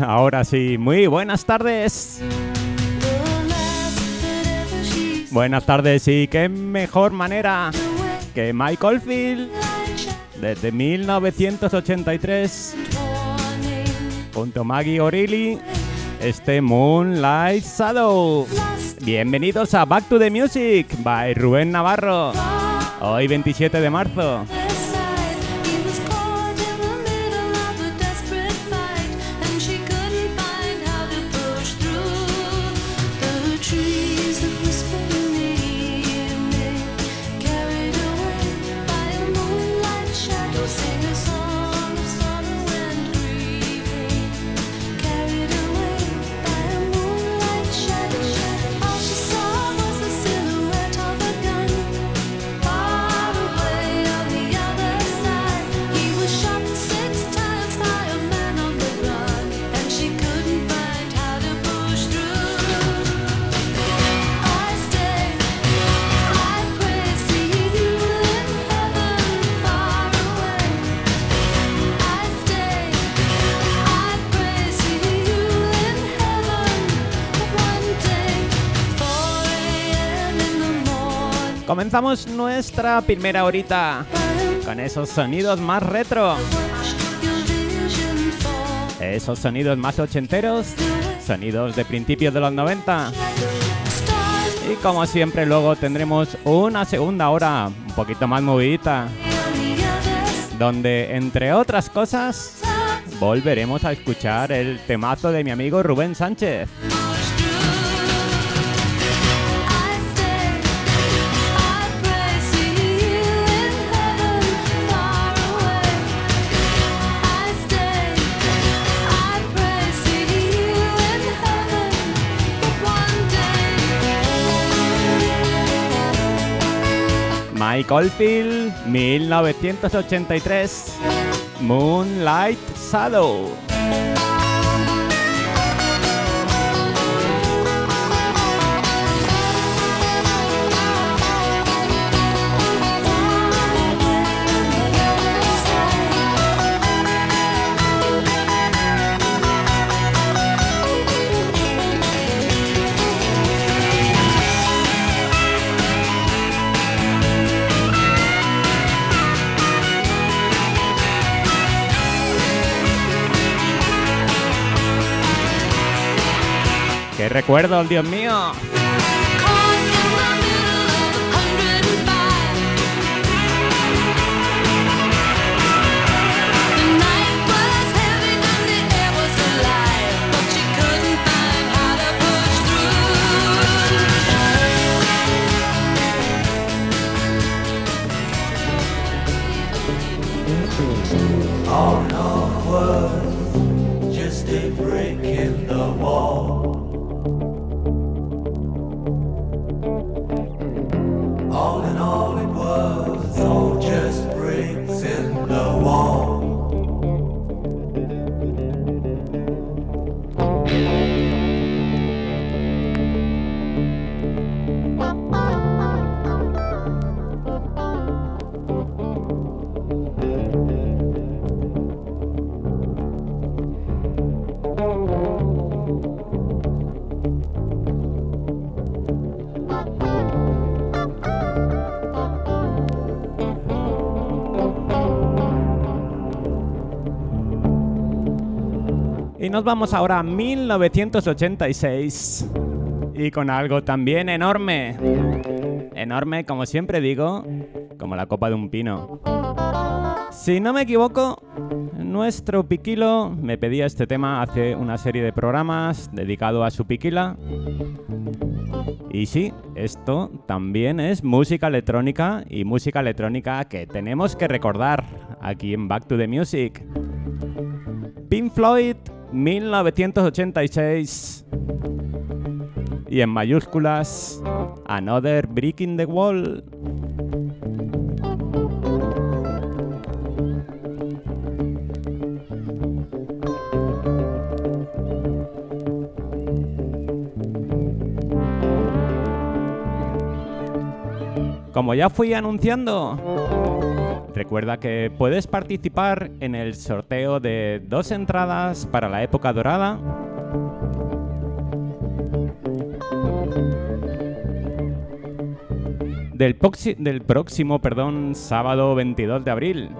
Ahora sí, muy buenas tardes. Buenas tardes y qué mejor manera que Michael Field desde 1983 junto a Maggie O'Reilly este Moonlight Shadow. Bienvenidos a Back to the Music by Rubén Navarro. Hoy 27 de marzo. Comenzamos nuestra primera horita con esos sonidos más retro. Esos sonidos más ochenteros, sonidos de principios de los 90. Y como siempre luego tendremos una segunda hora un poquito más movidita. Donde entre otras cosas volveremos a escuchar el temazo de mi amigo Rubén Sánchez. Mike Oldfield, 1983, Moonlight Shadow. ¡Qué recuerdos, Dios mío! Was just a the wall. Nos vamos ahora a 1986. Y con algo también enorme. Enorme, como siempre digo, como la copa de un pino. Si no me equivoco, nuestro Piquilo me pedía este tema hace una serie de programas dedicado a su Piquila. Y sí, esto también es música electrónica y música electrónica que tenemos que recordar aquí en Back to the Music. Pink Floyd 1986. Y en mayúsculas, Another Brick in the Wall. Como ya fui anunciando, Recuerda que puedes participar en el sorteo de dos entradas para la época dorada. Del, próximo perdón, sábado 22 de abril.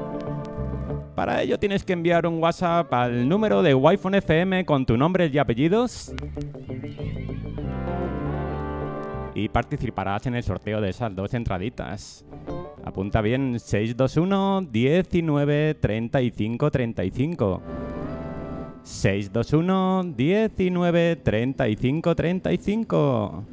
Para ello tienes que enviar un WhatsApp al número de Wi-Fi FM con tu nombre y apellidos y participarás en el sorteo de esas dos entraditas. Apunta bien 621 19 35 35. 621 19 35 35.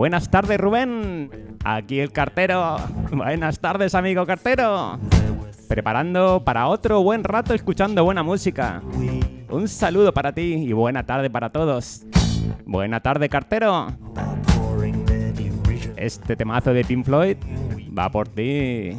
Buenas tardes, Rubén. Aquí el cartero. Buenas tardes, amigo cartero. Preparando para otro buen rato escuchando buena música. Un saludo para ti y buena tarde para todos. Buena tarde, cartero. Este temazo de Pink Floyd va por ti.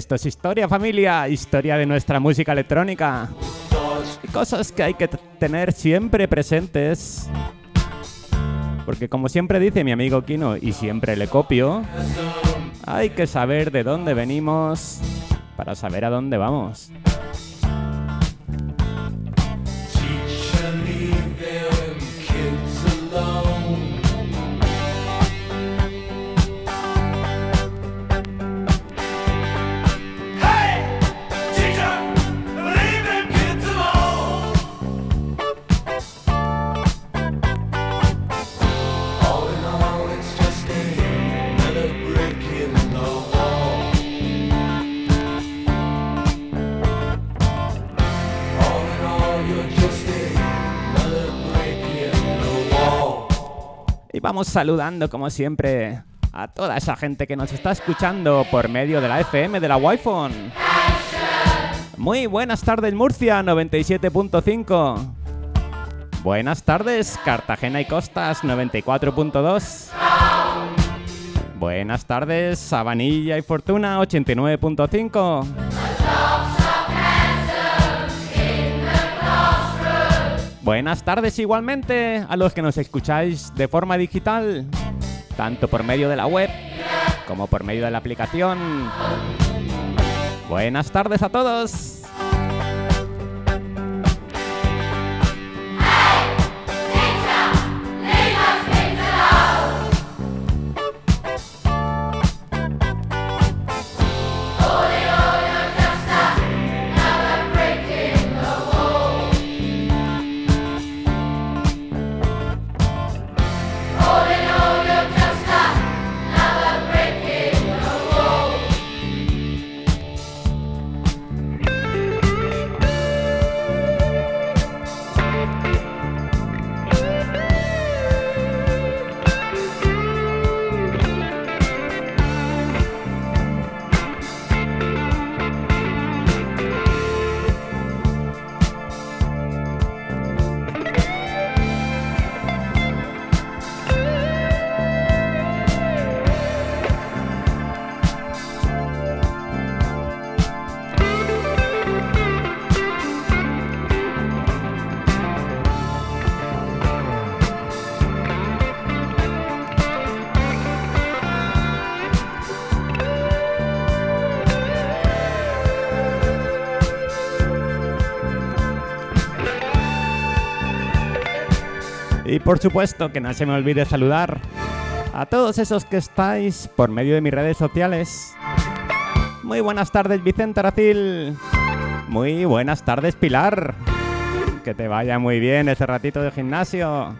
Esto es historia, familia. Historia de nuestra música electrónica. Y cosas que hay que tener siempre presentes. Porque como siempre dice mi amigo Kino, y siempre le copio, hay que saber de dónde venimos para saber a dónde vamos. Vamos saludando como siempre a toda esa gente que nos está escuchando por medio de la FM de la Wi-Fi. Muy buenas tardes Murcia 97.5. Buenas tardes Cartagena y Costas 94.2. Buenas tardes Sabanilla y Fortuna 89.5. Buenas tardes igualmente a los que nos escucháis de forma digital, tanto por medio de la web como por medio de la aplicación. Buenas tardes a todos. Por supuesto que no se me olvide saludar a todos esos que estáis por medio de mis redes sociales. Muy buenas tardes Vicente Aracil. Muy buenas tardes Pilar. Que te vaya muy bien ese ratito de gimnasio.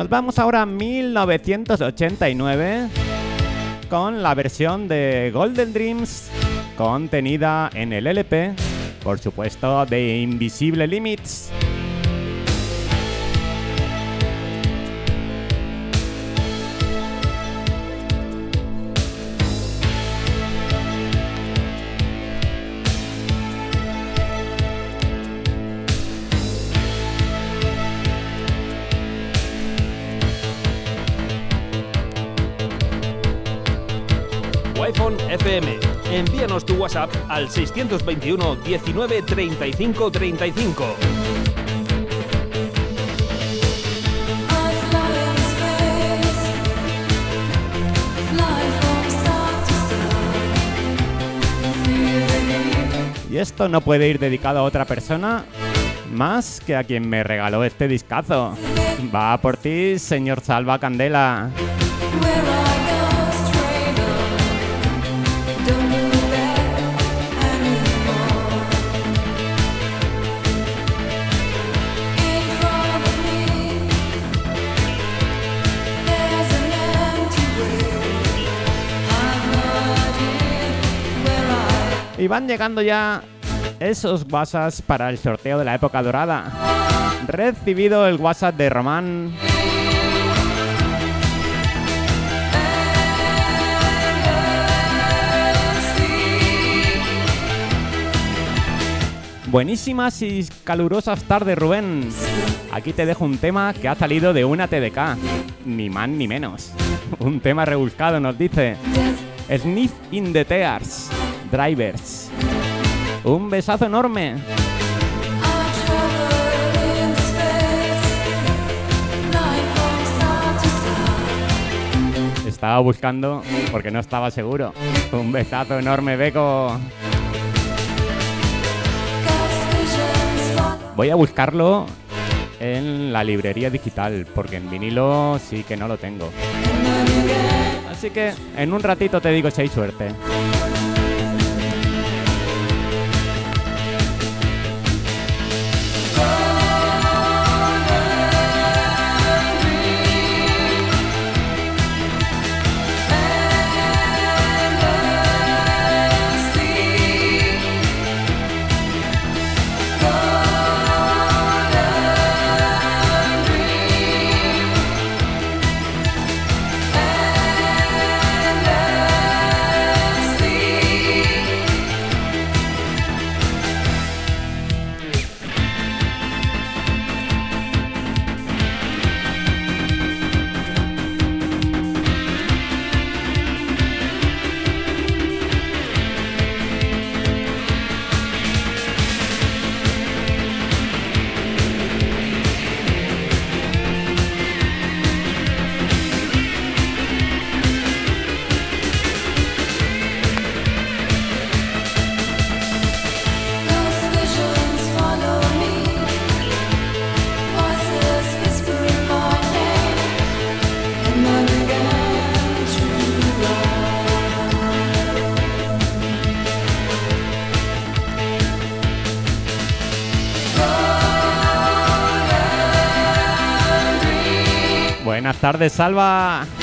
Nos vamos ahora a 1989 con la versión de Golden Dreams contenida en el LP, por supuesto, de Invisible Limits. WhatsApp al 621 19 35 35. I fly in space, fly from star to star. Feel the heat. Y esto no puede ir dedicado a otra persona más que a quien me regaló este discazo. Va por ti, señor Salva Candela. Y van llegando ya esos WhatsApps para el sorteo de la época dorada. Recibido el WhatsApp de Román. Buenísimas y calurosas tardes, Rubén. Aquí te dejo un tema que ha salido de una TDK. Ni más ni menos. Un tema rebuscado, nos dice. Sniff in the Tears. Drivers. Un besazo enorme. Estaba buscando porque no estaba seguro. Un besazo enorme, Beco. Voy a buscarlo en la librería digital porque en vinilo sí que no lo tengo. Así que en un ratito te digo si hay suerte. Tardes, Salva.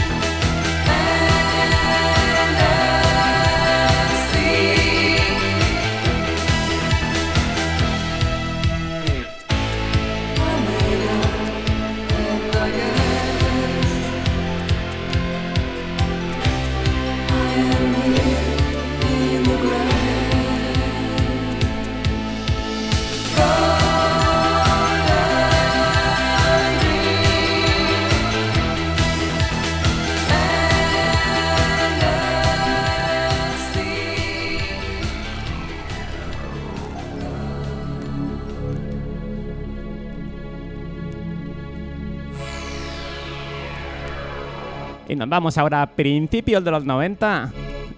Y nos vamos ahora a principios de los 90,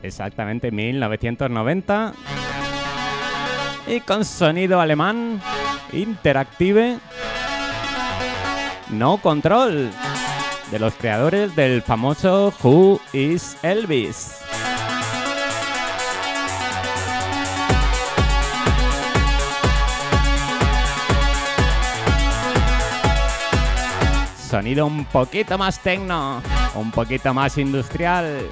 exactamente 1990. Y con sonido alemán, interactive, no control, de los creadores del famoso Who is Elvis. Sonido un poquito más tecno, un poquito más industrial.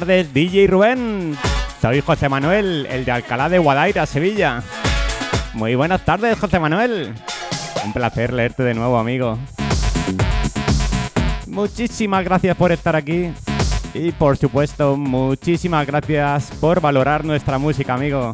Tardes, DJ Rubén. Soy José Manuel, el de Alcalá de Guadaira, Sevilla. Muy buenas tardes, José Manuel. Un placer leerte de nuevo, amigo. Muchísimas gracias por estar aquí. Y por supuesto, muchísimas gracias por valorar nuestra música, amigo.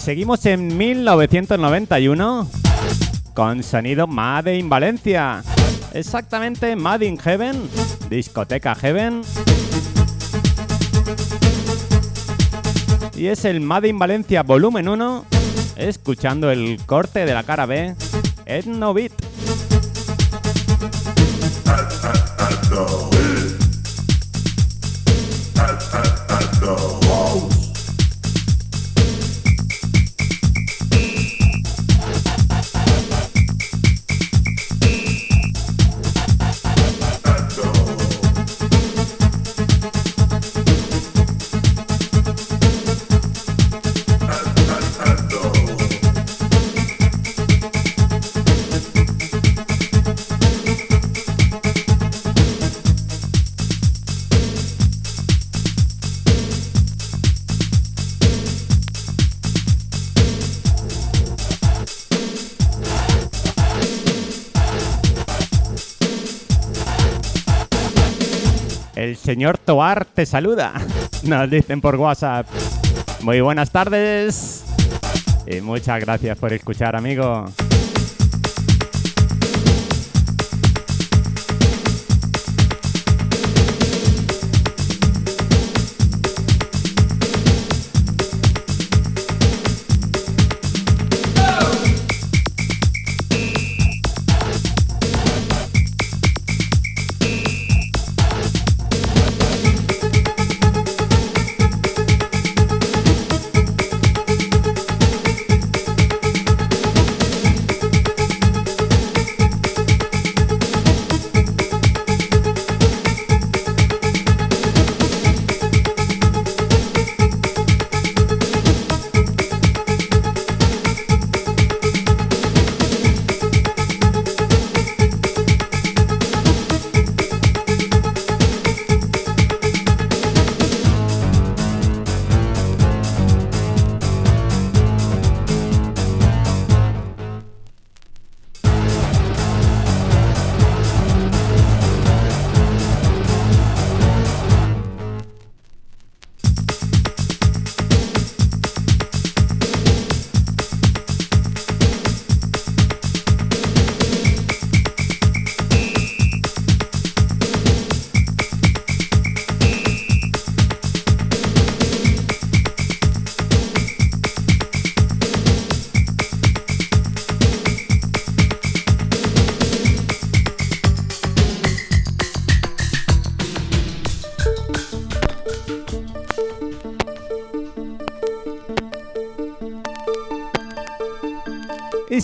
Seguimos en 1991 con sonido Made in Valencia. Exactamente Made in Heaven, discoteca Heaven. Y es el Made in Valencia volumen 1, escuchando el corte de la cara B, Etno Beat. Señor Toar te saluda. Nos dicen por WhatsApp. Muy buenas tardes. Y muchas gracias por escuchar, amigo.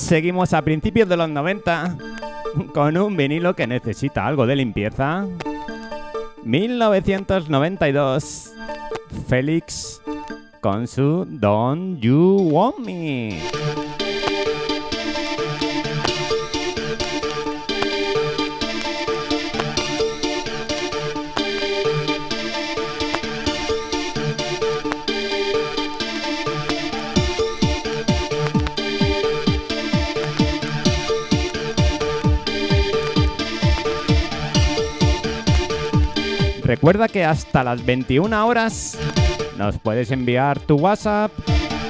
Seguimos a principios de los 90 con un vinilo que necesita algo de limpieza. 1992. Félix con su Don't You Want Me. Recuerda que hasta las 21 horas nos puedes enviar tu WhatsApp,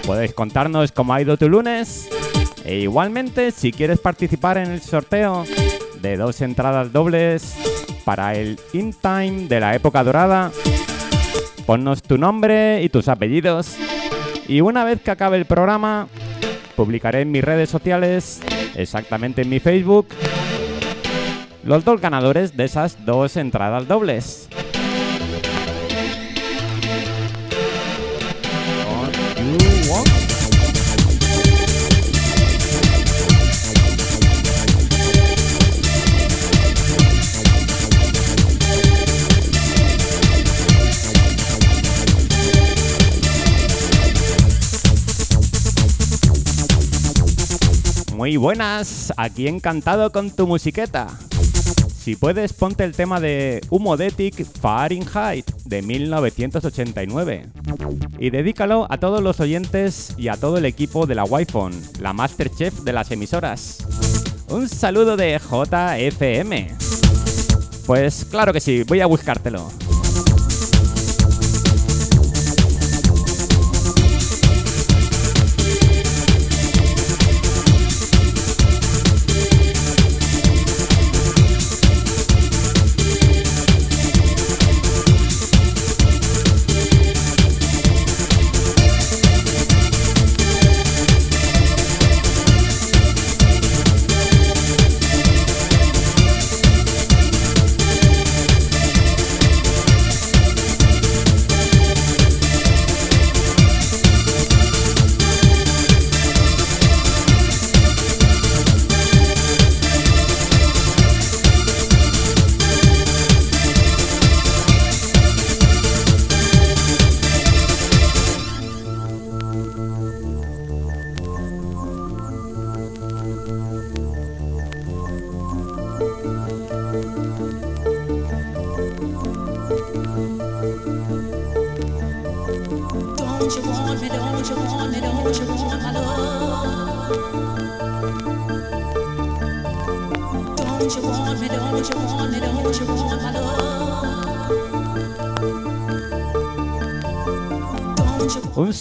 puedes contarnos cómo ha ido tu lunes e igualmente si quieres participar en el sorteo de dos entradas dobles para el In Time de la época dorada, ponnos tu nombre y tus apellidos y una vez que acabe el programa publicaré en mis redes sociales, exactamente en mi Facebook, los dos ganadores de esas dos entradas dobles. Muy buenas, aquí encantado con tu musiqueta. Si puedes, ponte el tema de Humodetic Fahrenheit de 1989 y dedícalo a todos los oyentes y a todo el equipo de la Wi-Fi, la Masterchef de las emisoras. Un saludo de JFM. Pues claro que sí, voy a buscártelo.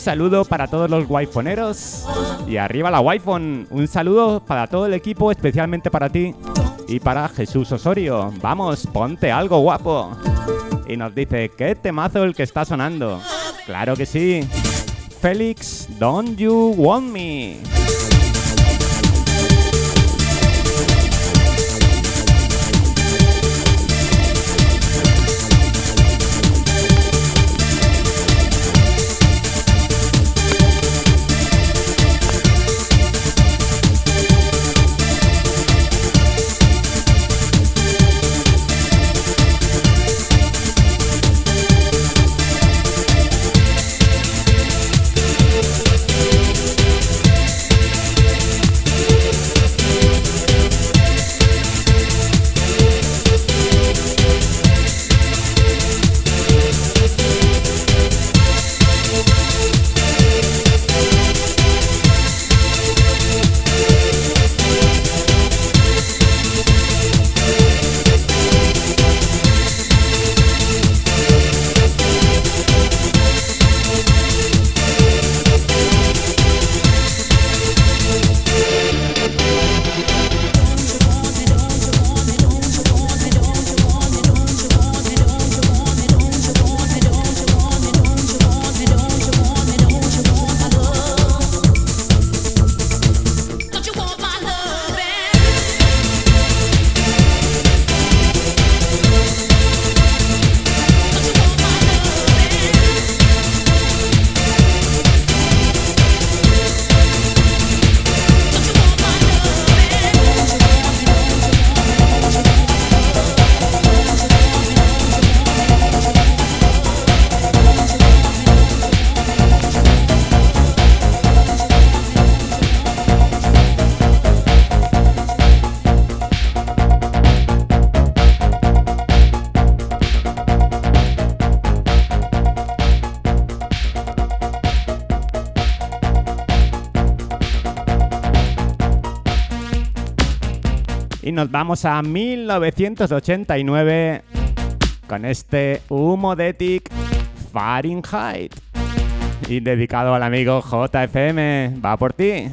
Saludo para todos los waifoneros y arriba la Wi-Fi. Un saludo para todo el equipo, especialmente para ti y para Jesús Osorio. Vamos, ponte algo guapo. Y nos dice, ¿qué temazo el que está sonando? Claro que sí. Félix, Don't You Want Me. Nos vamos a 1989 con este Humodetic Fahrenheit. Y dedicado al amigo JFM. Va por ti.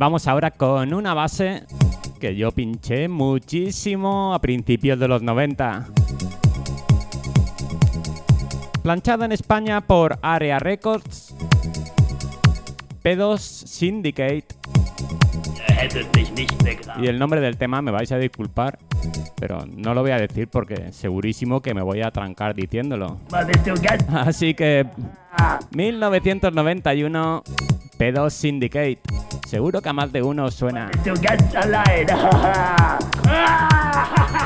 Vamos ahora con una base que yo pinché muchísimo a principios de los 90. Planchada en España por Area Records, P2 Syndicate. Y el nombre del tema me vais a disculpar, pero no lo voy a decir porque segurísimo que me voy a trancar diciéndolo. Así que 1991 P2 Syndicate. Seguro que a más de uno suena.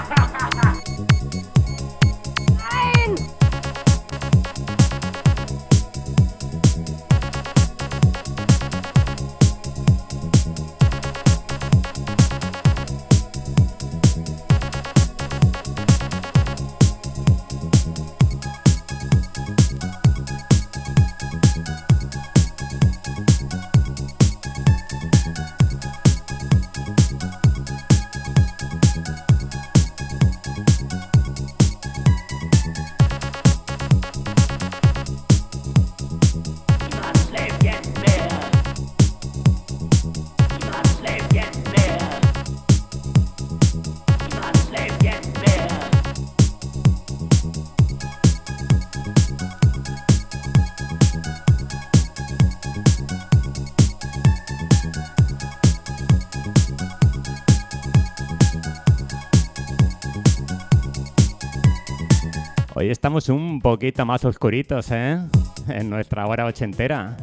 un poquito más oscuritos, ¿eh? En nuestra hora ochentera.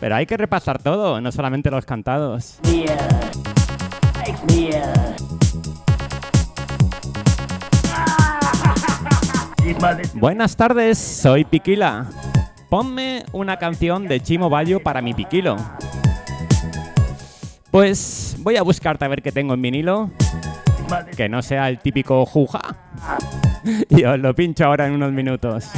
Pero hay que repasar todo, no solamente los cantados. Buenas tardes, soy Piquila. Ponme una canción de Chimo Bayo para mi Piquilo. Pues voy a buscarte a ver qué tengo en vinilo. Que no sea el típico juja. Y os lo pincho ahora en unos minutos.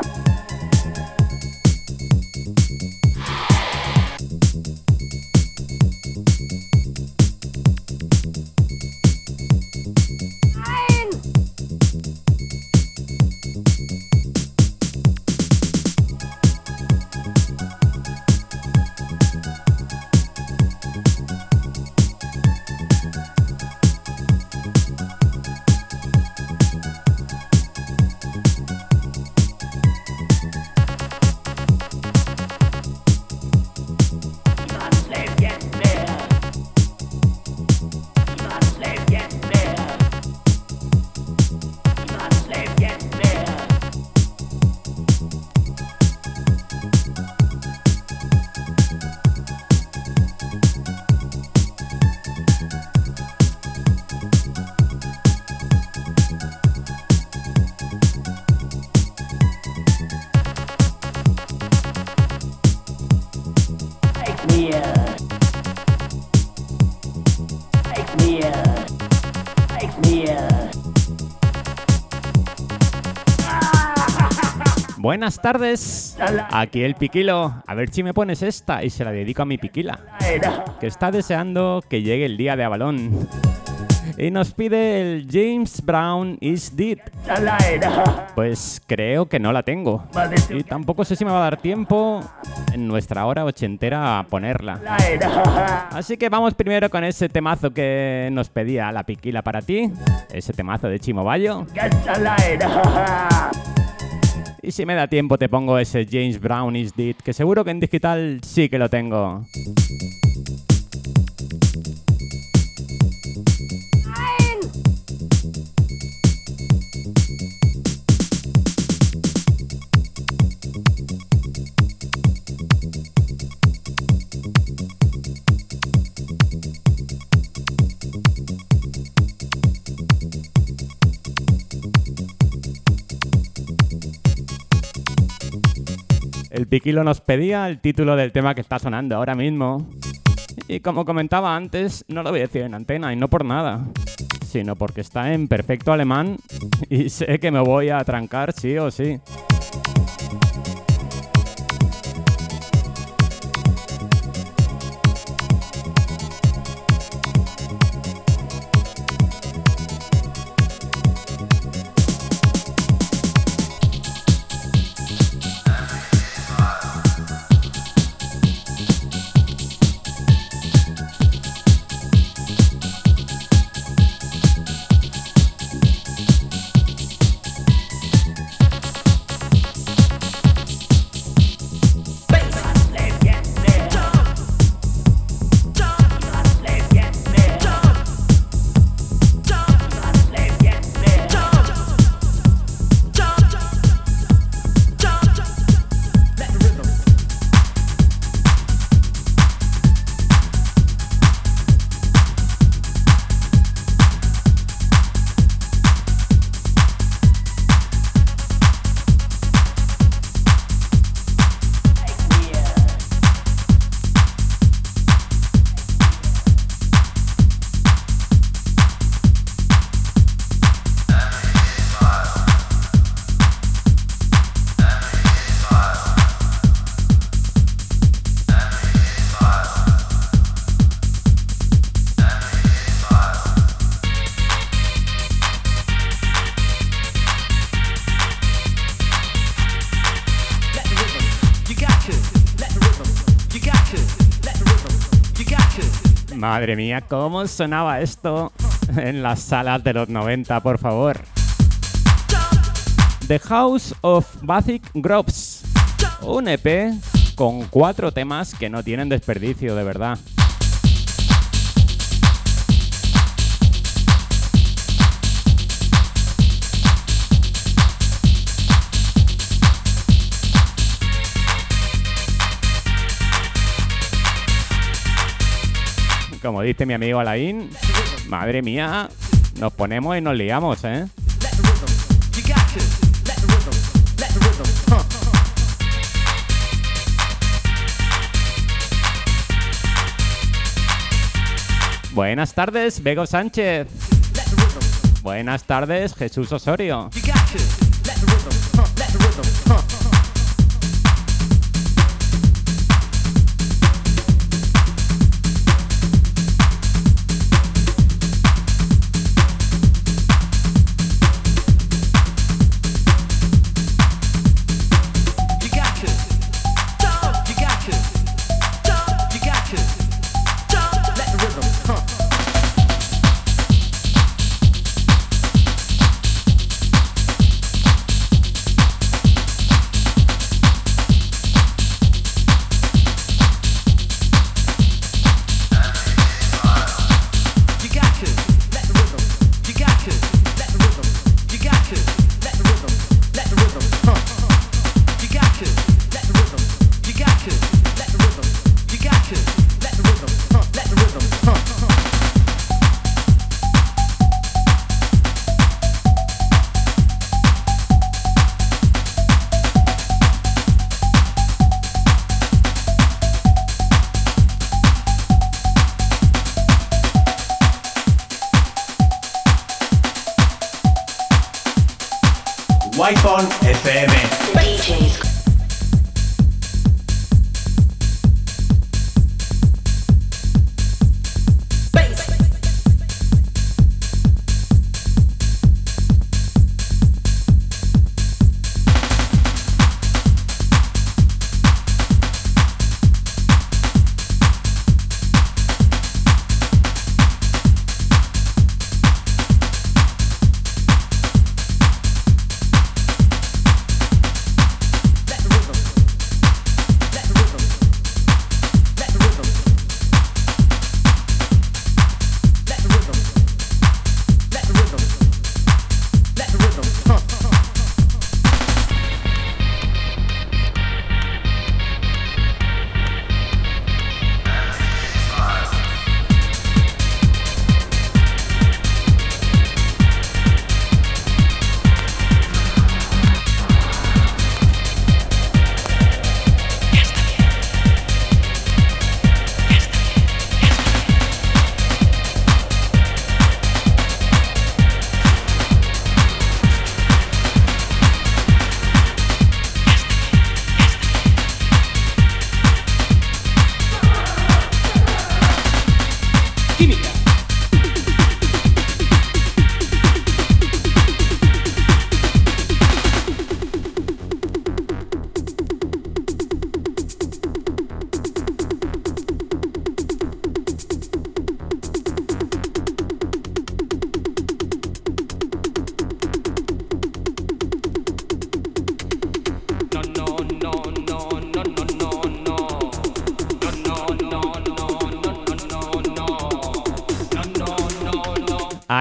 Buenas tardes. Aquí el Piquilo. A ver si me pones esta y se la dedico a mi Piquila. Que está deseando que llegue el día de Avalón. Y nos pide el James Brown is Dead. Pues creo que no la tengo. Y tampoco sé si me va a dar tiempo en nuestra hora ochentera a ponerla. Así que vamos primero con ese temazo que nos pedía la Piquila para ti. Ese temazo de Chimo Bayo. Y si me da tiempo te pongo ese James Brown is Dead, que seguro que en digital sí que lo tengo. El Piquilo nos pedía el título del tema que está sonando ahora mismo. Y como comentaba antes, no lo voy a decir en antena y no por nada, sino porque está en perfecto alemán y sé que me voy a trancar sí o sí. Madre mía, ¿cómo sonaba esto en las salas de los 90, por favor? The House of Basic Groves. Un EP con cuatro temas que no tienen desperdicio, de verdad. Como dice mi amigo Alain, madre mía, nos ponemos y nos liamos, ¿eh? Buenas tardes, Bego Sánchez. Buenas tardes, Jesús Osorio.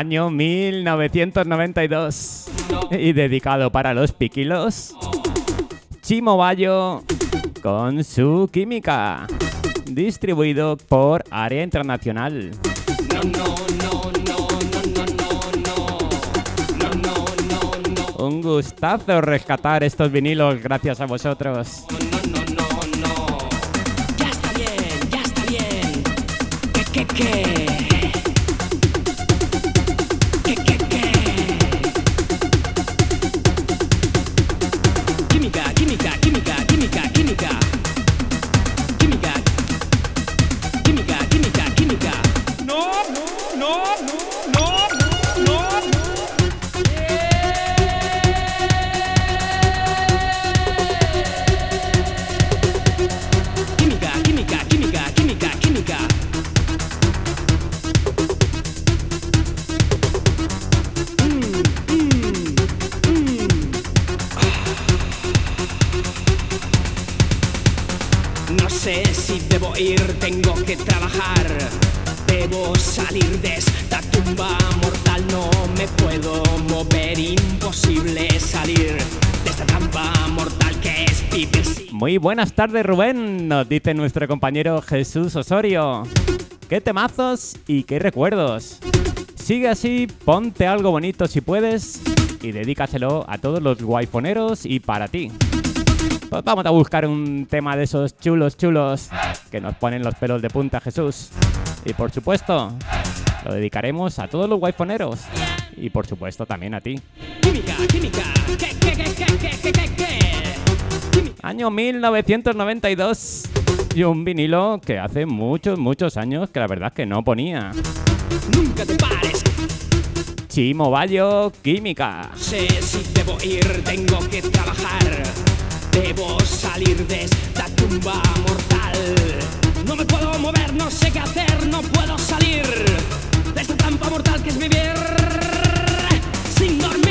Año 1992. Y dedicado para los piquilos. Chimo Bayo con su química. Distribuido por Área Internacional. Un gustazo rescatar estos vinilos gracias a vosotros. Buenas tardes, Rubén, nos dice nuestro compañero Jesús Osorio. Qué temazos y qué recuerdos. Sigue así, ponte algo bonito si puedes y dedícaselo a todos los guayfoneros y para ti. Pues vamos a buscar un tema de esos chulos, chulos que nos ponen los pelos de punta, Jesús. Y por supuesto, lo dedicaremos a todos los guayfoneros y por supuesto también a ti. química, química. ¿Qué, qué, qué, Año 1992 y un vinilo que hace muchos, muchos años que la verdad es que no ponía. Nunca te pares. Chimo Bayo, Química. sé si debo ir, tengo que trabajar. Debo salir de esta tumba mortal. No me puedo mover, no sé qué hacer, no puedo salir de esta trampa mortal que es vivir sin dormir.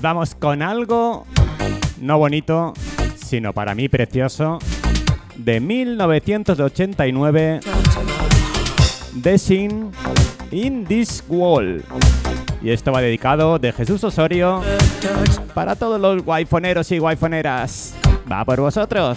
Vamos con algo no bonito, sino para mí precioso, de 1989, Dancing in This Wall. Y esto va dedicado de Jesús Osorio para todos los guayfoneros y guayfoneras. Va por vosotros.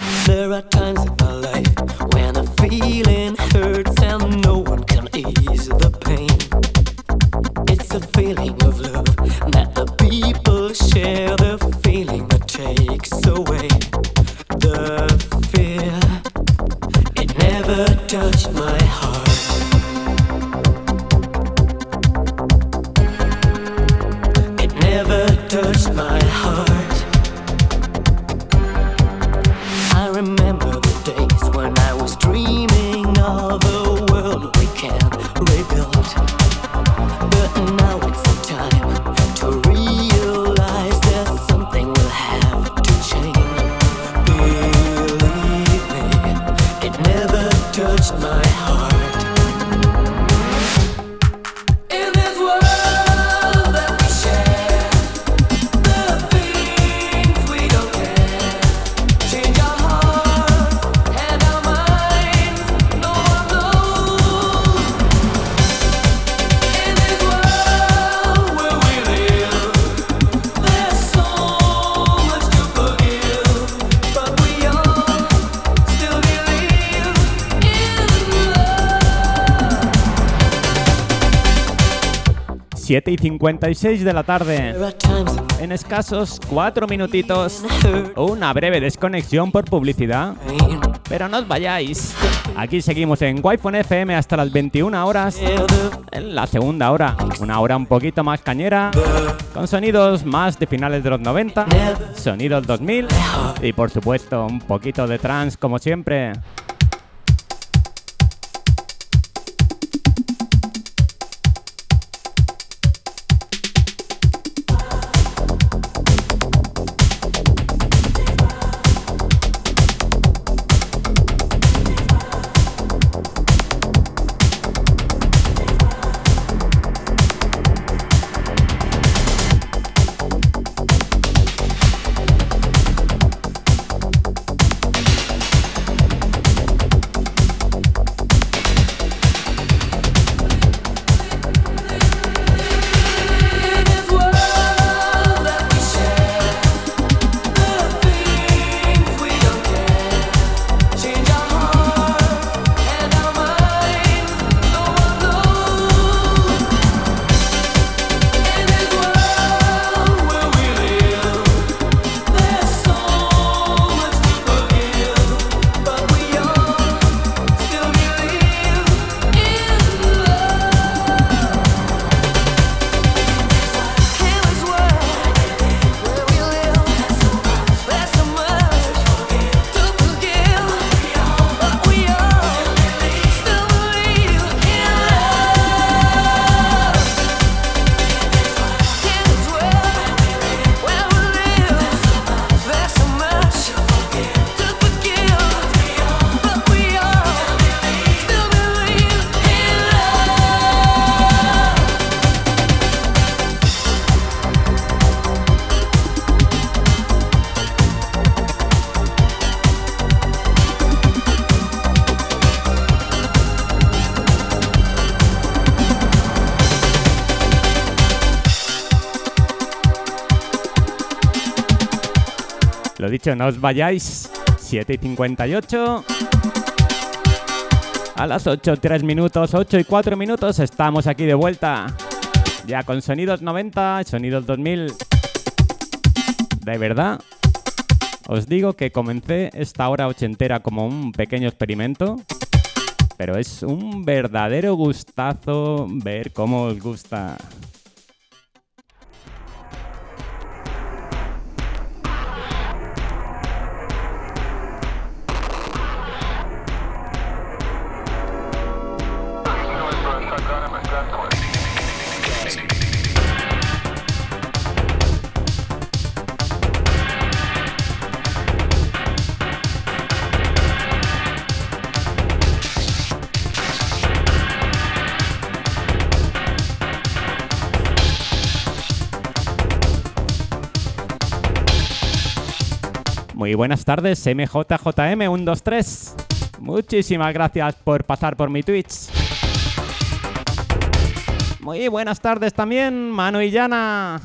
7 y 56 de la tarde. En escasos 4 minutitos, una breve desconexión por publicidad. Pero no os vayáis. Aquí seguimos en Wi-Fi FM hasta las 21 horas. En la segunda hora, una hora un poquito más cañera, con sonidos más de finales de los 90, sonidos 2000 y por supuesto un poquito de trance como siempre. Dicho, no os vayáis. 7 y 58. A las 8, 3 minutos, 8 y 4 minutos estamos aquí de vuelta. Ya con sonidos 90, sonidos 2000. De verdad, os digo que comencé esta hora ochentera como un pequeño experimento. Pero es un verdadero gustazo ver cómo os gusta. Muy buenas tardes, MJJM123. Muchísimas gracias por pasar por mi Twitch. Muy buenas tardes también, Manu y Yana.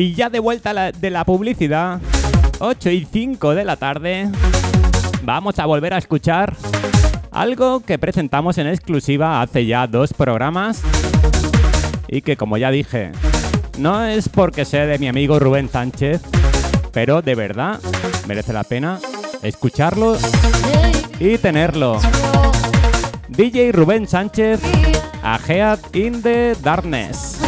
Y ya de vuelta de la publicidad, 8 y 5 de la tarde, vamos a volver a escuchar algo que presentamos en exclusiva hace ya dos programas y que como ya dije, no es porque sea de mi amigo Rubén Sánchez, pero de verdad merece la pena escucharlo y tenerlo. DJ Rubén Sánchez, a Head in the Darkness.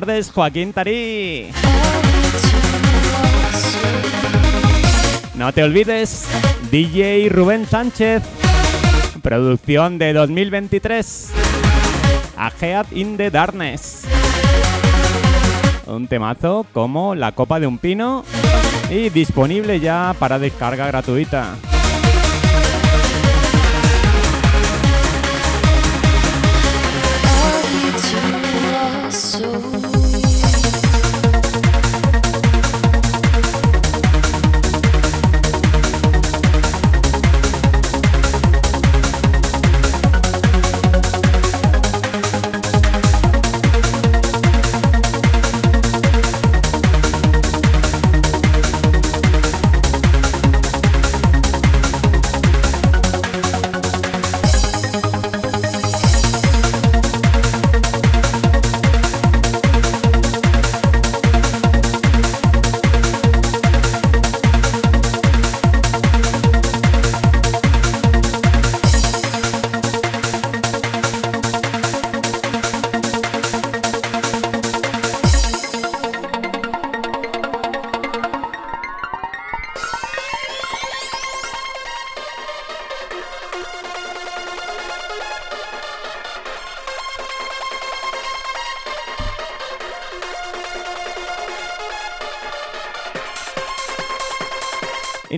tardes, Joaquín Tarí. No te olvides, DJ Rubén Sánchez. Producción de 2023. A Head in the Darkness. Un temazo como la copa de un pino y disponible ya para descarga gratuita.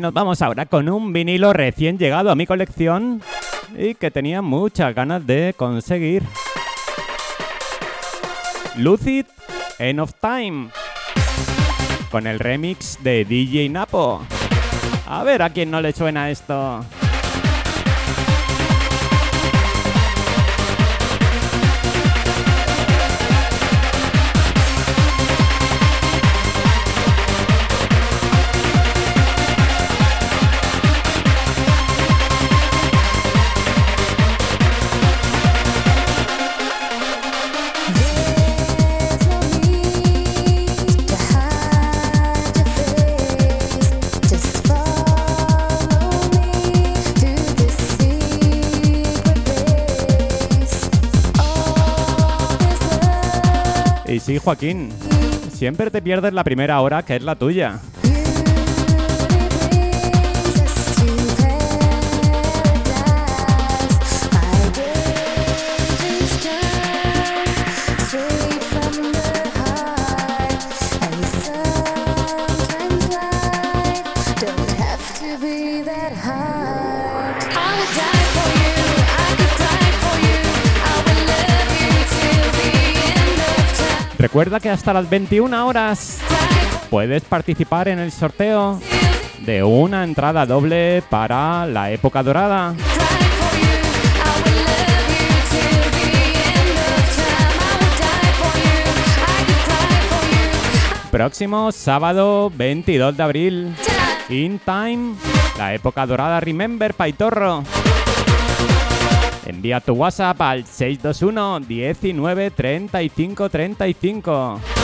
Nos vamos ahora con un vinilo recién llegado a mi colección y que tenía muchas ganas de conseguir. Lucid End of Time con el remix de DJ Napo. A ver a quién no le suena esto. Sí, Joaquín, siempre te pierdes la primera hora que es la tuya. Recuerda que hasta las 21 horas puedes participar en el sorteo de una entrada doble para la época dorada. Próximo sábado 22 de abril. In Time, la época dorada Remember Paitorro. Envía tu WhatsApp al 621 19 35 35.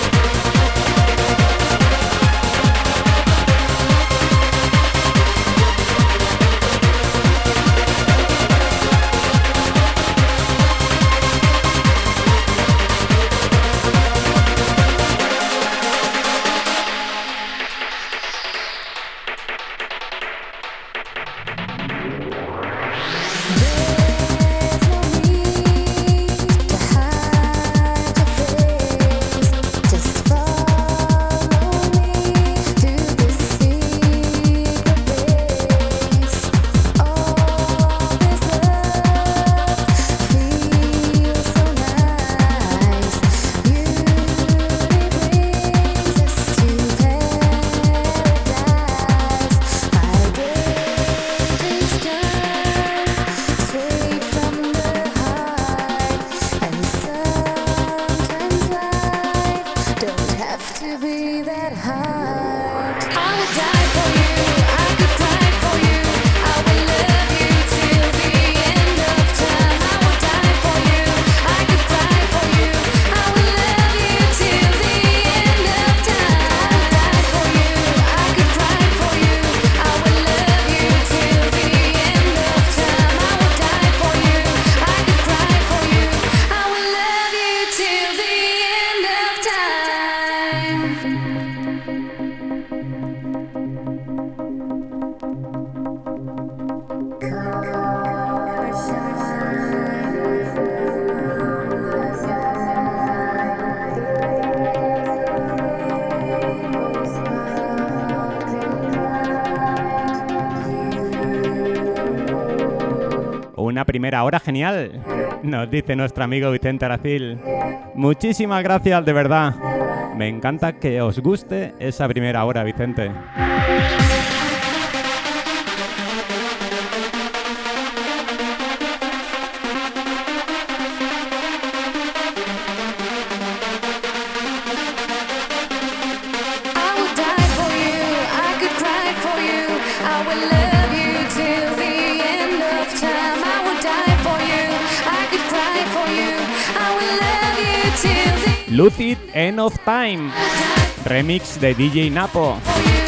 Primera hora genial, nos dice nuestro amigo Vicente Aracil. Muchísimas gracias, de verdad. Me encanta que os guste esa primera hora, Vicente. The Lucid End of Time, remix de DJ Napo.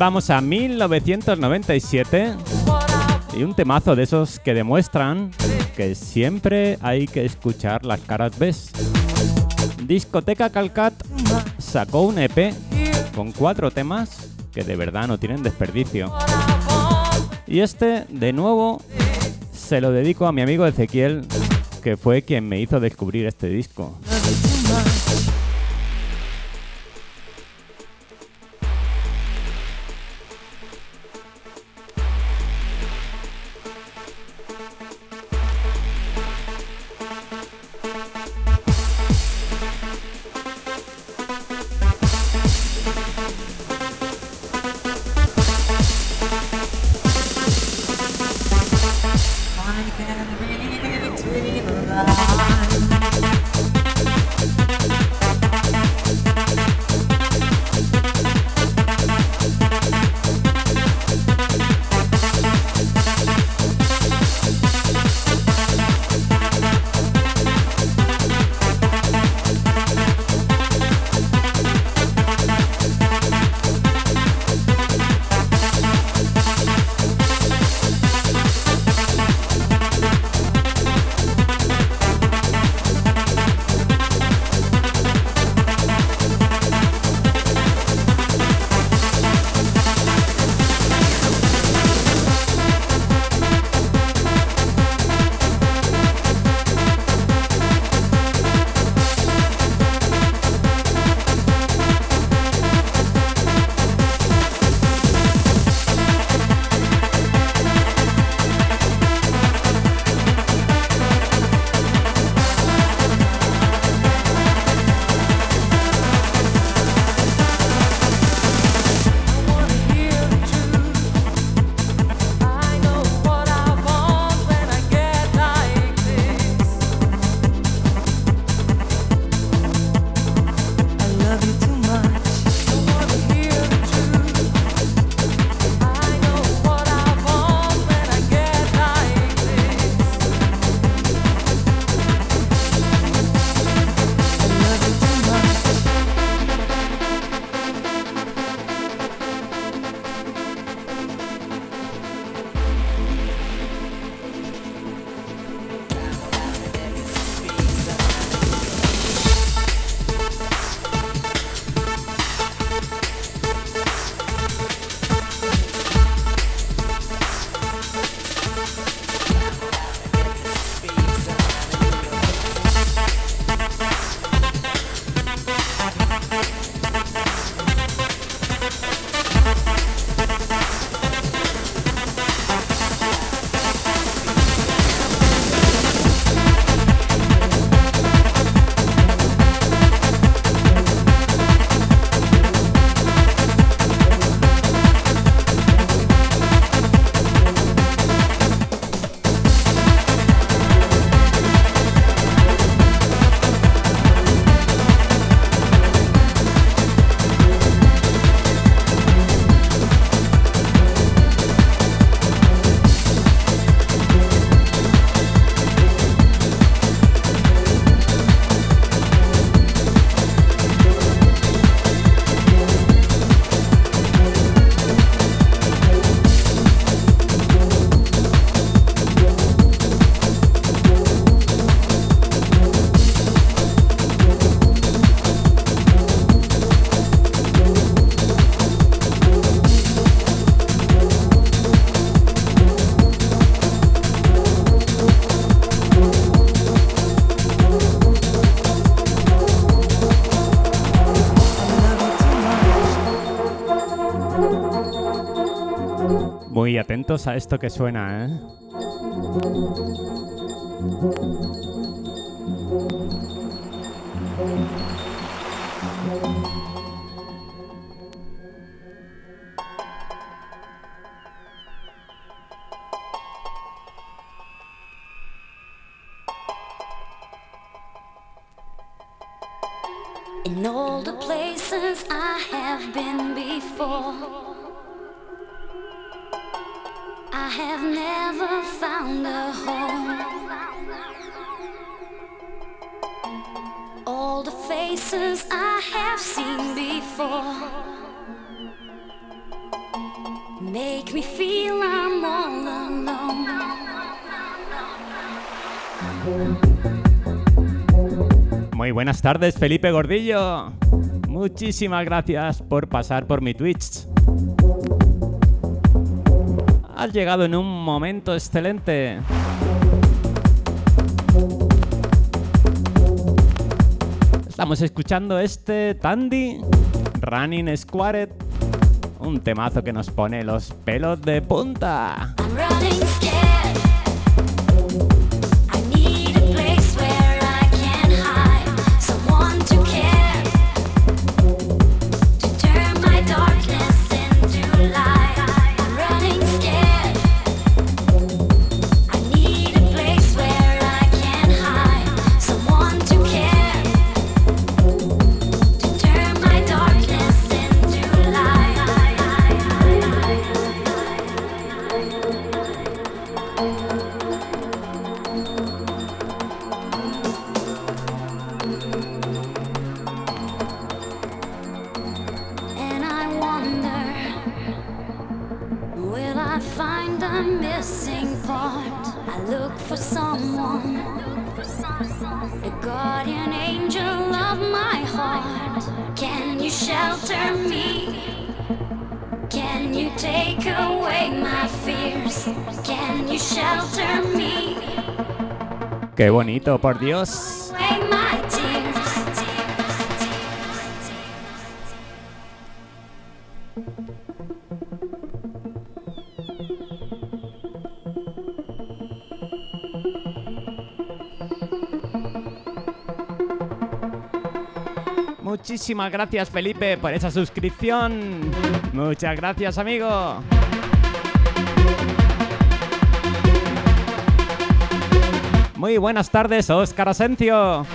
Vamos a 1997 y un temazo de esos que demuestran que siempre hay que escuchar las caras B. Discoteca Calcat sacó un EP con cuatro temas que de verdad no tienen desperdicio. Y este, de nuevo, se lo dedico a mi amigo Ezequiel, que fue quien me hizo descubrir este disco. Atentos a esto que suena, ¿eh? Buenas tardes, Felipe Gordillo. Muchísimas gracias por pasar por mi Twitch. Has llegado en un momento excelente. Estamos escuchando este Tandy Running Squared, un temazo que nos pone los pelos de punta. I'm Qué bonito, por Dios. Muchísimas gracias Felipe por esa suscripción. Muchas gracias amigo. Muy buenas tardes, Oscar Asencio.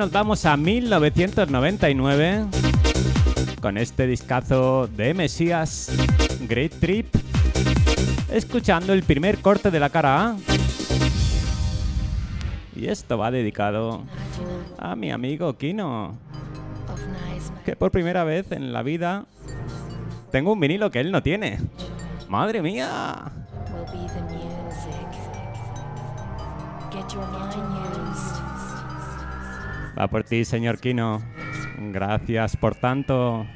nos vamos a 1999 con este discazo de Mesías, Great Trip, escuchando el primer corte de la cara A. Y esto va dedicado a mi amigo Kino, que por primera vez en la vida tengo un vinilo que él no tiene. ¡Madre mía! Va por ti, señor Kino. Gracias por tanto.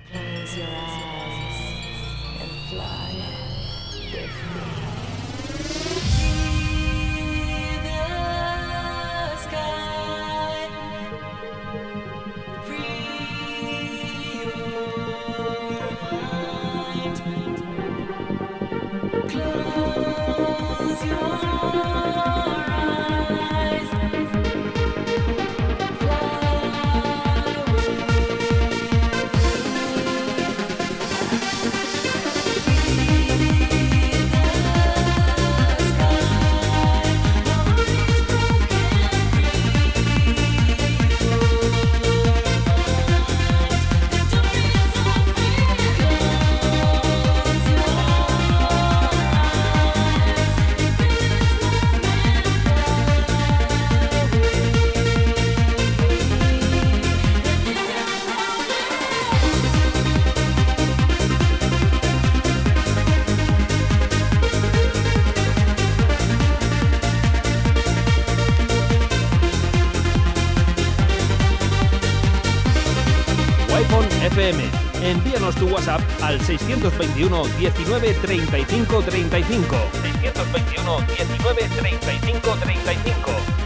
Al 621 19 35 35. 621 19 35 35.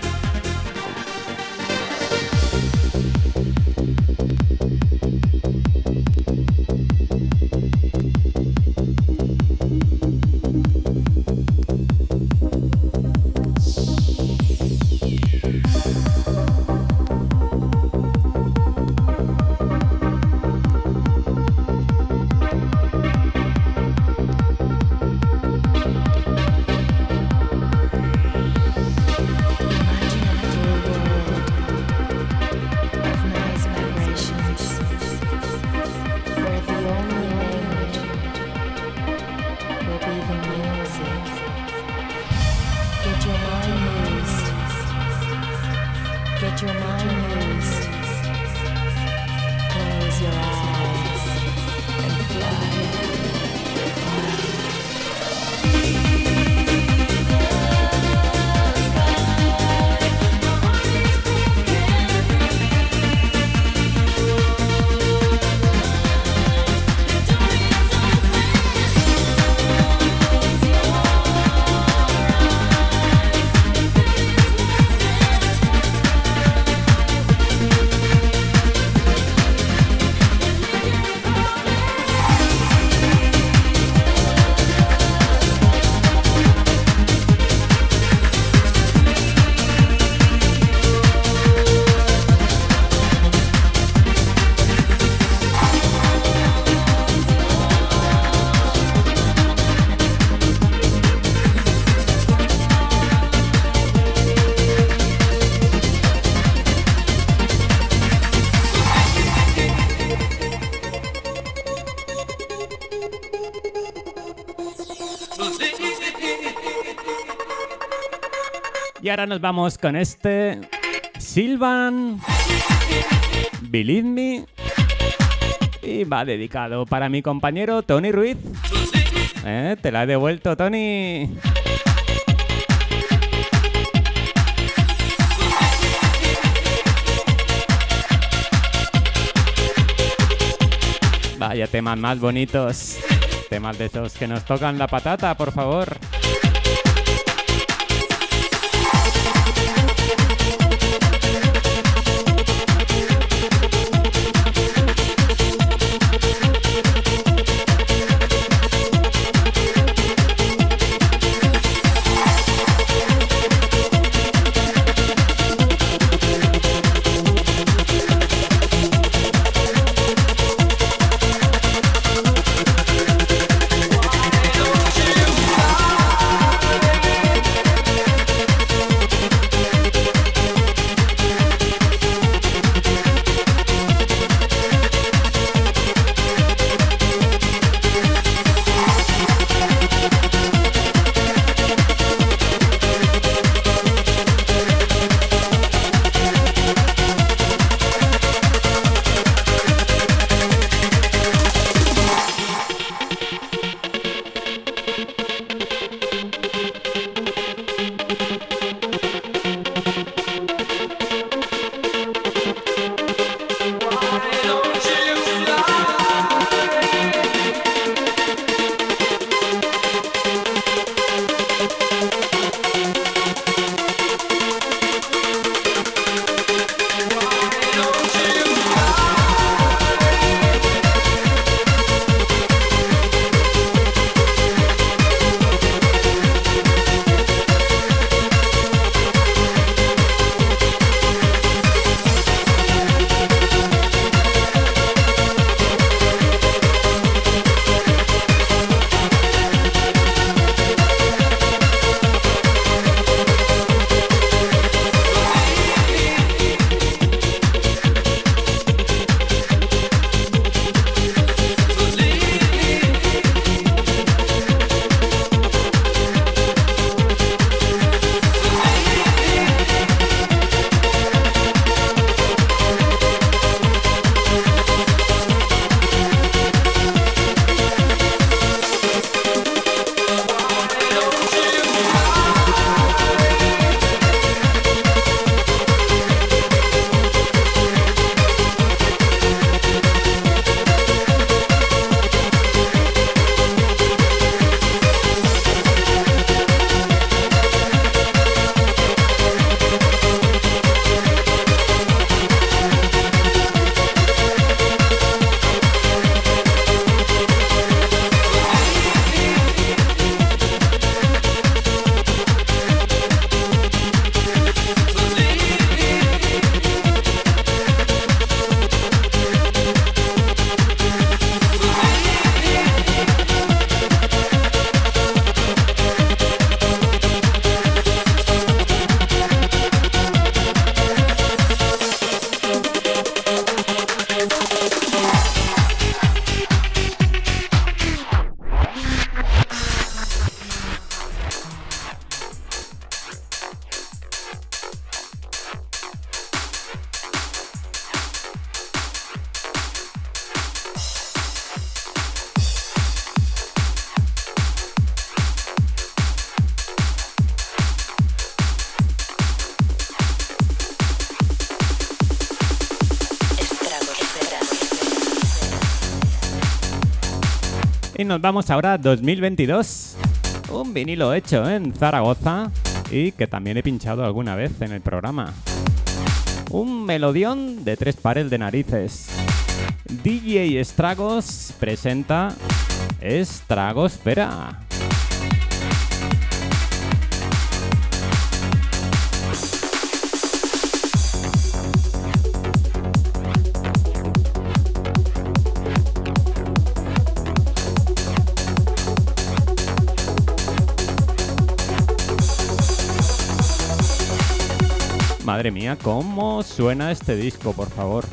Y ahora nos vamos con este Silvan Believe Me. Y va dedicado para mi compañero Tony Ruiz. Eh, Te la he devuelto, Tony. Vaya temas más bonitos. Temas de esos que nos tocan la patata, por favor. Vamos ahora a 2022. Un vinilo hecho en Zaragoza y que también he pinchado alguna vez en el programa. Un melodión de tres pares de narices. DJ Estragos presenta Estragosfera. Madre mía, ¿cómo suena este disco, por favor?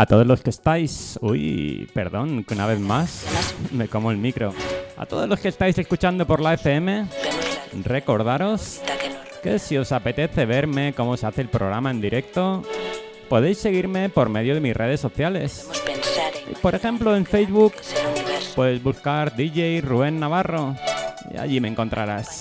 A todos los que estáis, uy, perdón, que una vez más me como el micro. A todos los que estáis escuchando por la FM, recordaros que si os apetece verme cómo se hace el programa en directo, podéis seguirme por medio de mis redes sociales. Por ejemplo, en Facebook, puedes buscar DJ Rubén Navarro y allí me encontrarás.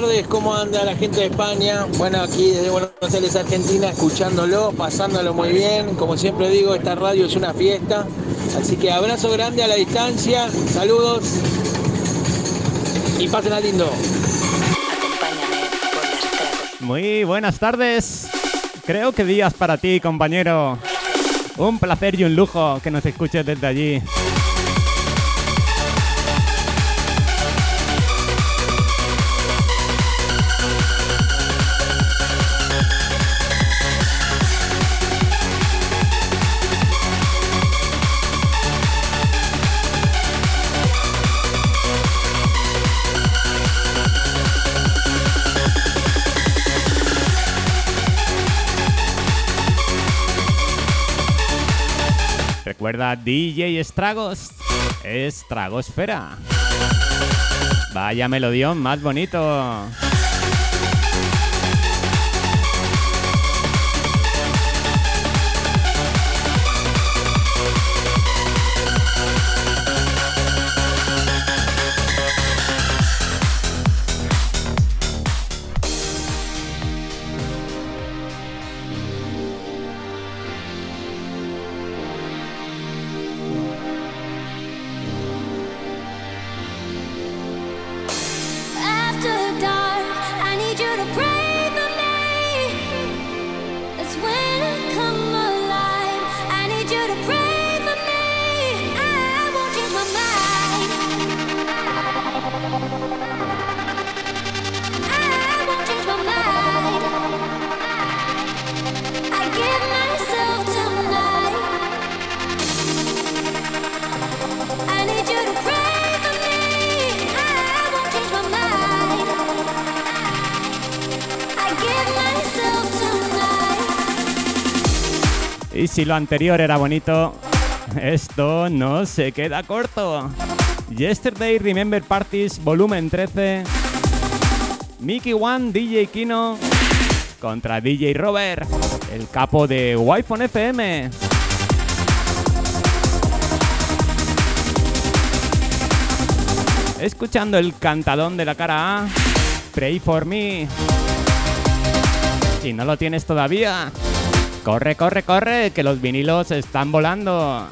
Tardes. ¿Cómo anda la gente de España? Bueno, aquí desde Buenos Aires, Argentina, escuchándolo, pasándolo muy bien. Como siempre digo, esta radio es una fiesta. Así que abrazo grande a la distancia. Saludos. Y pasen a lindo. Muy buenas tardes. Creo que días para ti, compañero. Un placer y un lujo que nos escuches desde allí. Recuerda DJ Estragos. Estragosfera. Vaya melodión más bonito. si lo anterior era bonito, esto no se queda corto. Yesterday Remember Parties, volumen 13. Mickey One, DJ Kino contra DJ Robert, el capo de Wi-Fi FM. Escuchando el cantadón de la cara A, Pray for Me. Si no lo tienes todavía, Corre, corre, corre, que los vinilos están volando.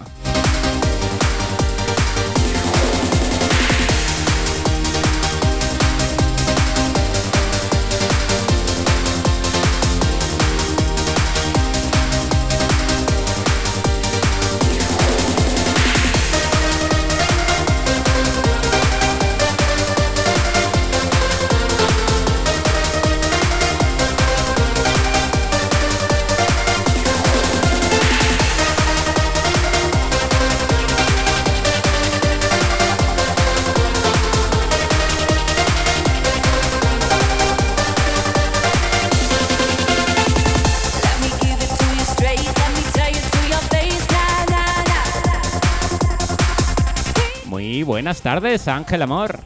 tardes, Ángel Amor.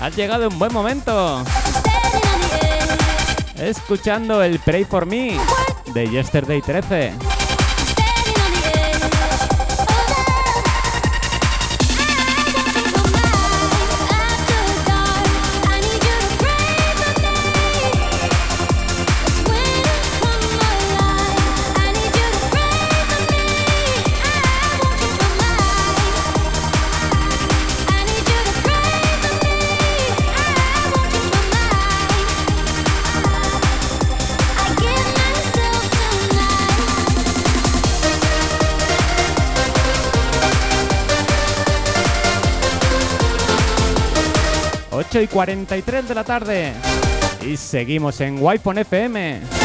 Has llegado un buen momento. Escuchando el Pray for Me de Yesterday 13. 8 y 43 de la tarde. Y seguimos en wi FM.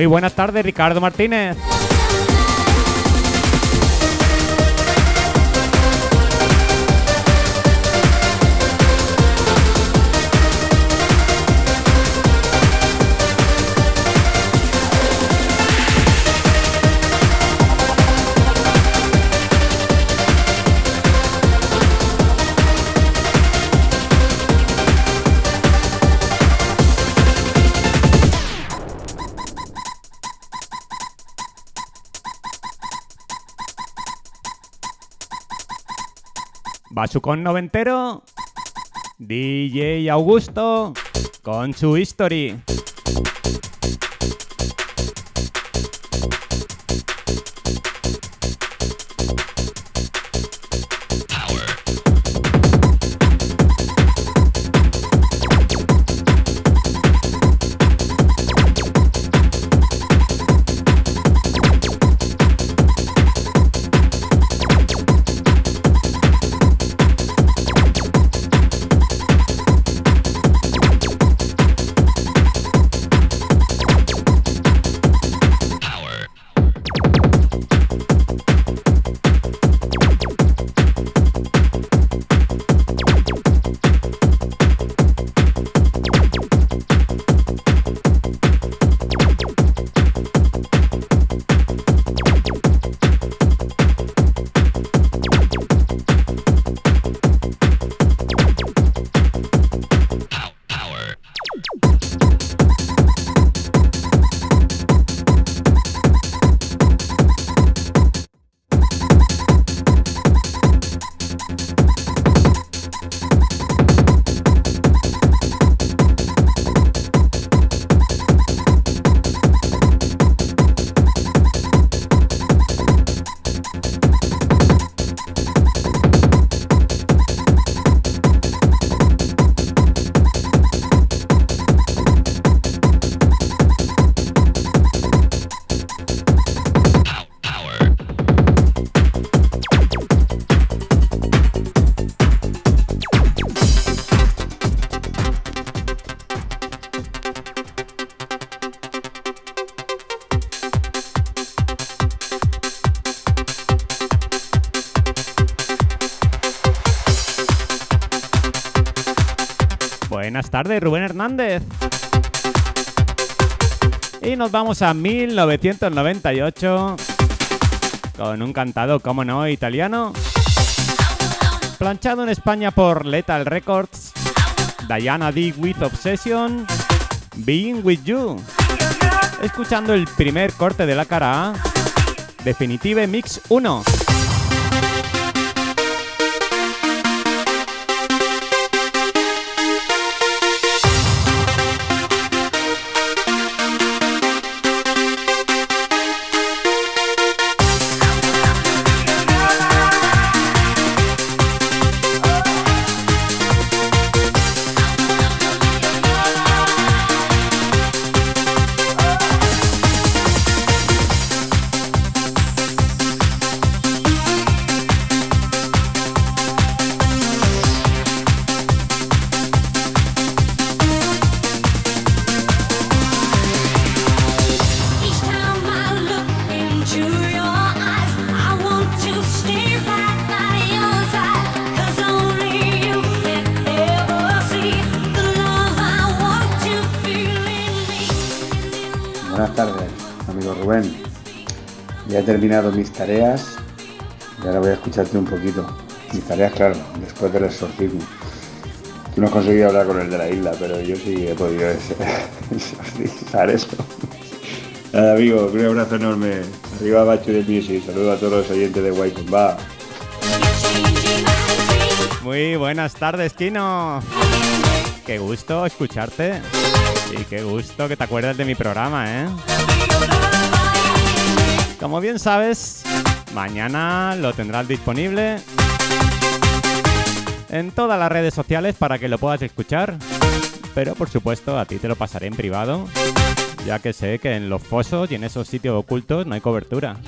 Muy buenas tardes, Ricardo Martínez. Pasucón noventero, DJ Augusto, con su history. Vamos a 1998 con un cantado, como no, italiano. Planchado en España por Lethal Records, Diana D. with Obsession, Being with You. Escuchando el primer corte de la cara A, Definitive Mix 1. Terminado mis tareas y ahora voy a escucharte un poquito. Mis tareas, claro, después del exorcismo. Tú no has conseguido hablar con el de la isla, pero yo sí he podido exorcizar eso. Nada, amigo, un abrazo enorme. Arriba Bacho de Music. Saludos a todos los oyentes de Guaycomba. Muy buenas tardes, Kino. Qué gusto escucharte. Y qué gusto que te acuerdas de mi programa, ¿eh? Como bien sabes, mañana lo tendrás disponible en todas las redes sociales para que lo puedas escuchar. Pero por supuesto, a ti te lo pasaré en privado, ya que sé que en los fosos y en esos sitios ocultos no hay cobertura.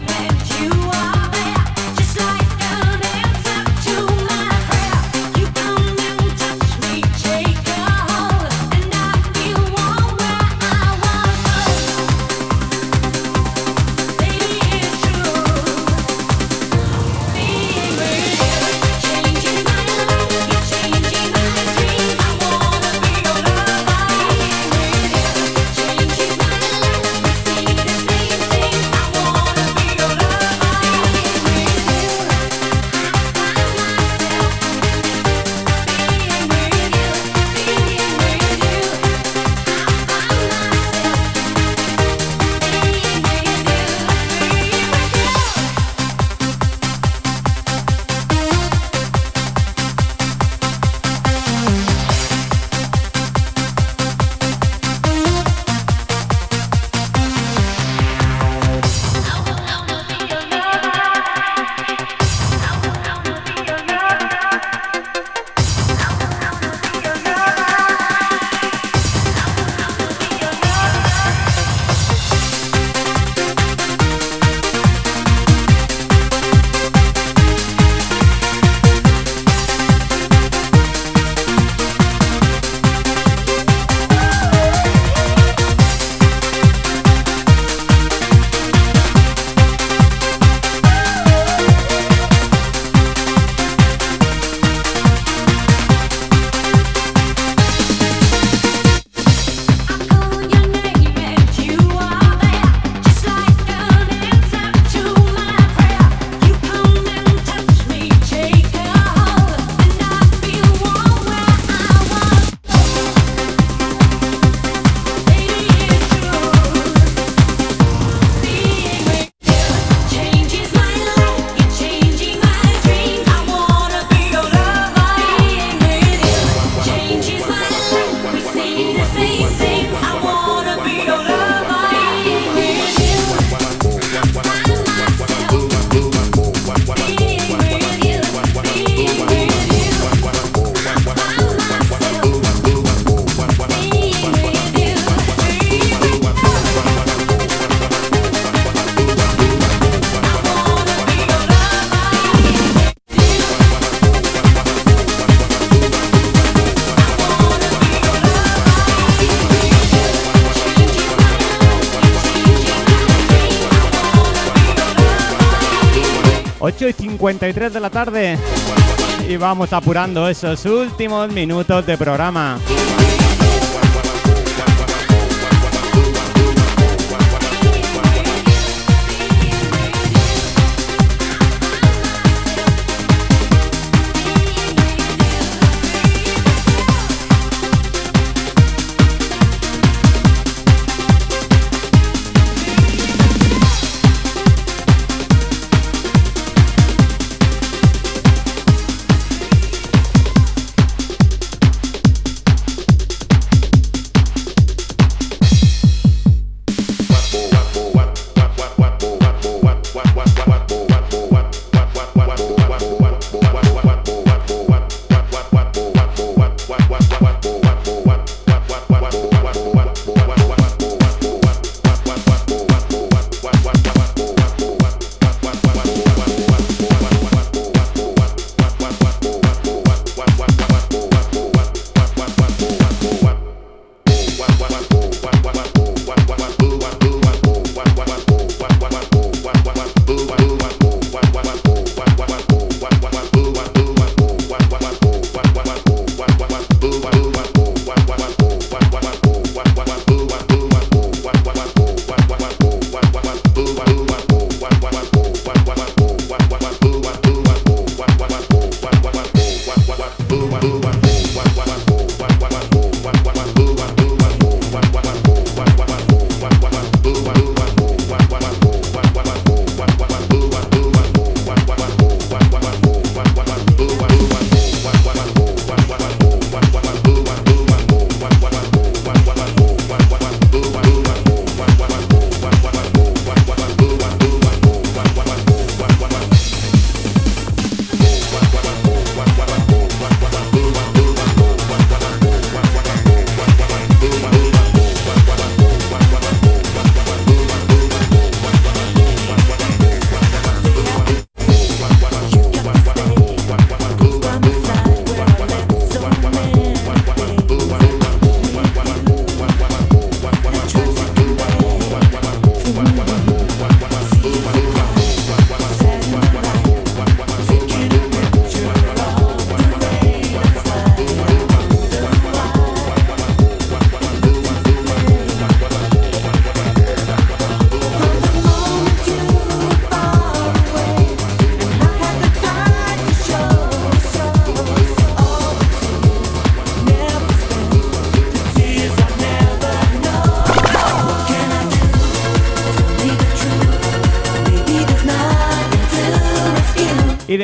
Ocho y 53 de la tarde. Y vamos apurando esos últimos minutos de programa.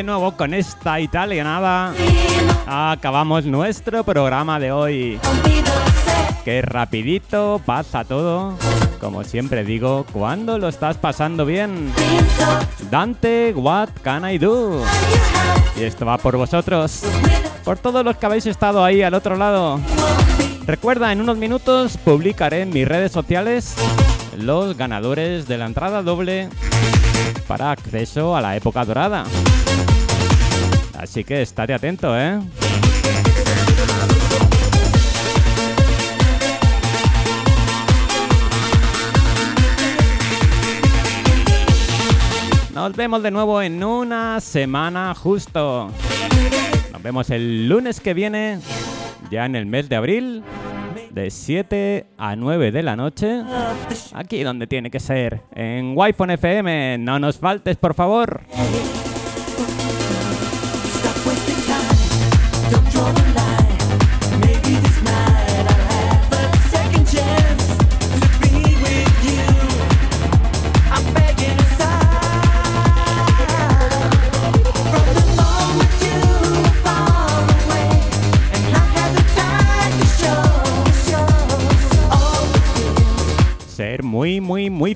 Nuevo con esta italianada acabamos nuestro programa de hoy. Qué rapidito pasa todo. Como siempre digo, cuando lo estás pasando bien. Dante, what can I do? Y esto va por vosotros. Por todos los que habéis estado ahí al otro lado. Recuerda, en unos minutos publicaré en mis redes sociales los ganadores de la entrada doble para acceso a la época dorada. Así que estate atento, ¿eh? Nos vemos de nuevo en una semana justo. Nos vemos el lunes que viene, ya en el mes de abril, de 7 a 9 de la noche. Aquí donde tiene que ser, en Wi-Fi FM. No nos faltes, por favor.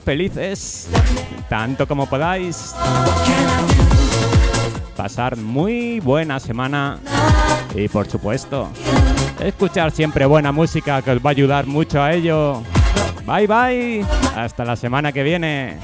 Felices. Tanto como podáis. Pasar muy buena semana. Y por supuesto, escuchar siempre buena música que os va a ayudar mucho a ello. Bye bye. Hasta la semana que viene.